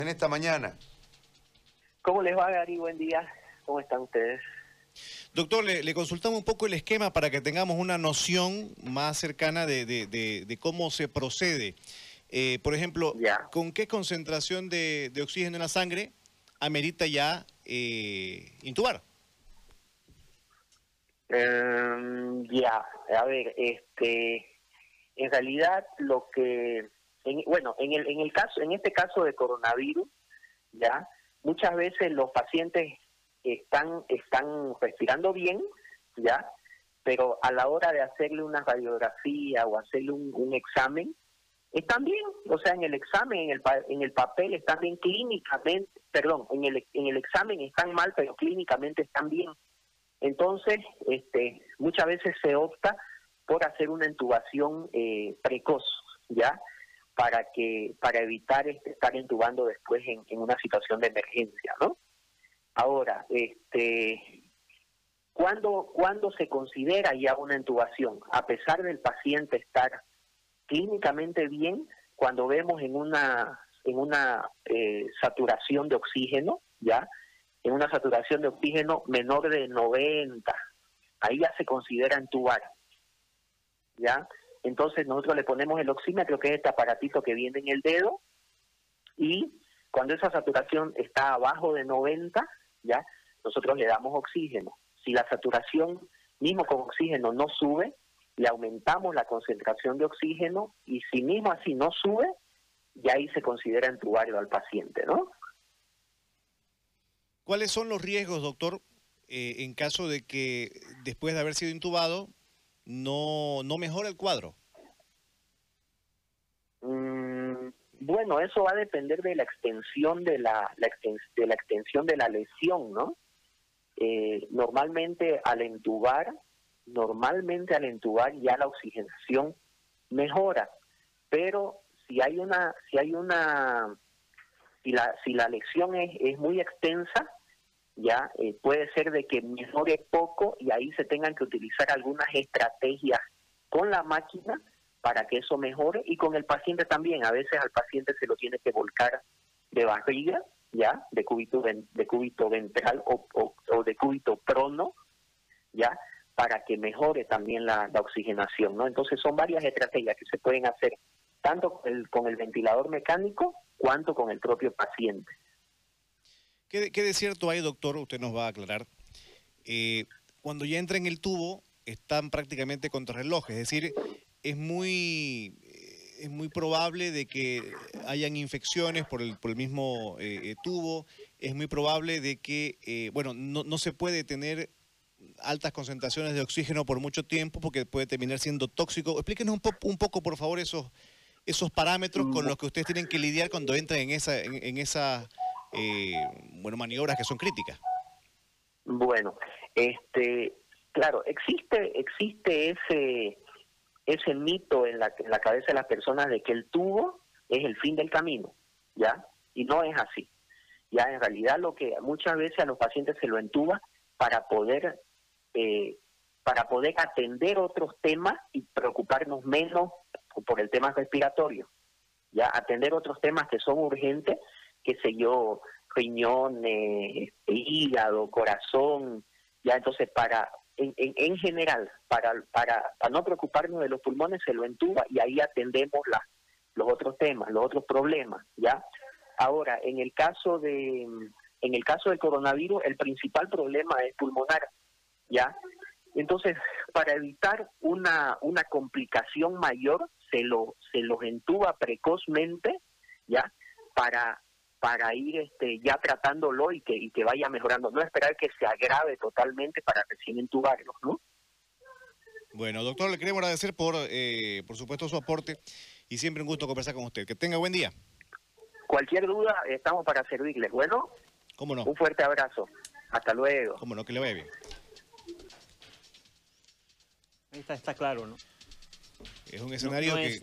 en esta mañana. ¿Cómo les va, Gary? Buen día. ¿Cómo están ustedes? Doctor, le, consultamos un poco el esquema para que tengamos una noción más cercana de, cómo se procede. Eh, por ejemplo, ¿con qué concentración de, oxígeno en la sangre amerita ya eh, intubar? Em, ya, a ver, este, en realidad lo que, bueno, en el, en el caso, en este caso de coronavirus, ya, muchas veces los pacientes están, están respirando bien, ya, pero a la hora de hacerle una radiografía o hacerle un, examen, están bien, o sea, en el examen, en el, en el papel están bien clínicamente, perdón, en el, en el examen están mal, pero clínicamente están bien. Entonces, este, muchas veces se opta por hacer una intubación eh, precoz, ¿ya? Para que para evitar este, estar intubando después en, una situación de emergencia, ¿no? Ahora, este, ¿cuándo, ¿cuándo se considera ya una intubación? A pesar del paciente estar clínicamente bien, cuando vemos en una, en una eh, saturación de oxígeno, ¿ya? En una saturación de oxígeno menor de 90, ahí ya se considera intubar, ¿ya? Entonces nosotros le ponemos el oxímetro, que es este aparatito que viene en el dedo, y cuando esa saturación está abajo de 90, ¿ya? Nosotros le damos oxígeno. Si la saturación, mismo con oxígeno, no sube, le aumentamos la concentración de oxígeno y si mismo así no sube, ya ahí se considera entubario al paciente, ¿no? ¿Cuáles son los riesgos, doctor, eh, en caso de que después de haber sido intubado no, no mejore el cuadro? Bueno, eso va a depender de la extensión de la, de la extensión de la lesión, ¿no? Eh, normalmente al entubar, normalmente al entubar ya la oxigenación mejora, pero si hay una, si hay una, si la, si la lesión es, es muy extensa, ya eh, puede ser de que mejore poco y ahí se tengan que utilizar algunas estrategias con la máquina para que eso mejore y con el paciente también. A veces al paciente se lo tiene que volcar de barriga, ya, de cúbito, de cúbito ventral o, o, de cúbito prono, ya, para que mejore también la, oxigenación, ¿no? Entonces son varias estrategias que se pueden hacer tanto con el, con el ventilador mecánico cuanto con el propio paciente. ¿Qué, qué de cierto hay, doctor? Usted nos va a aclarar. Eh, cuando ya entra en el tubo, están prácticamente contra reloj, es decir, es muy, es muy probable de que hayan infecciones por el, por el mismo eh, eh, tubo, es muy probable de que, eh, bueno, no, no se puede tener altas concentraciones de oxígeno por mucho tiempo porque puede terminar siendo tóxico. Explíquenos un, un poco, por favor, esos, esos parámetros con los que ustedes tienen que lidiar cuando entran en esa, en, esas bueno, maniobras que son críticas. Bueno, este, claro, existe, existe ese ese mito en la, en la cabeza de las personas de que el tubo es el fin del camino, ¿ya? Y no es así. Ya en realidad lo que muchas veces a los pacientes se lo entuba para poder eh, para poder atender otros temas y preocuparnos menos por el tema respiratorio. Ya atender otros temas que son urgentes, que sé yo, riñones, hígado, corazón, ya entonces para en, en, general, para, para, no preocuparnos de los pulmones, se lo entuba y ahí atendemos la, los otros temas, los otros problemas, ¿ya? Ahora, en el caso de en el caso del coronavirus, el principal problema es pulmonar, ¿ya? Entonces, para evitar una, una complicación mayor, se lo se los entuba precozmente, ¿ya? Para para ir este, ya tratándolo y que, y que vaya mejorando, no esperar que se agrave totalmente para recién entubarlo, ¿no? Bueno, doctor, le queremos agradecer por, eh, por supuesto, su aporte y siempre un gusto conversar con usted. Que tenga buen día. Cualquier duda, estamos para servirles. Bueno, ¿Cómo no? un fuerte abrazo. Hasta luego. ¿Cómo no? Que le vaya bien. Ahí está, está claro, ¿no? Es un escenario que...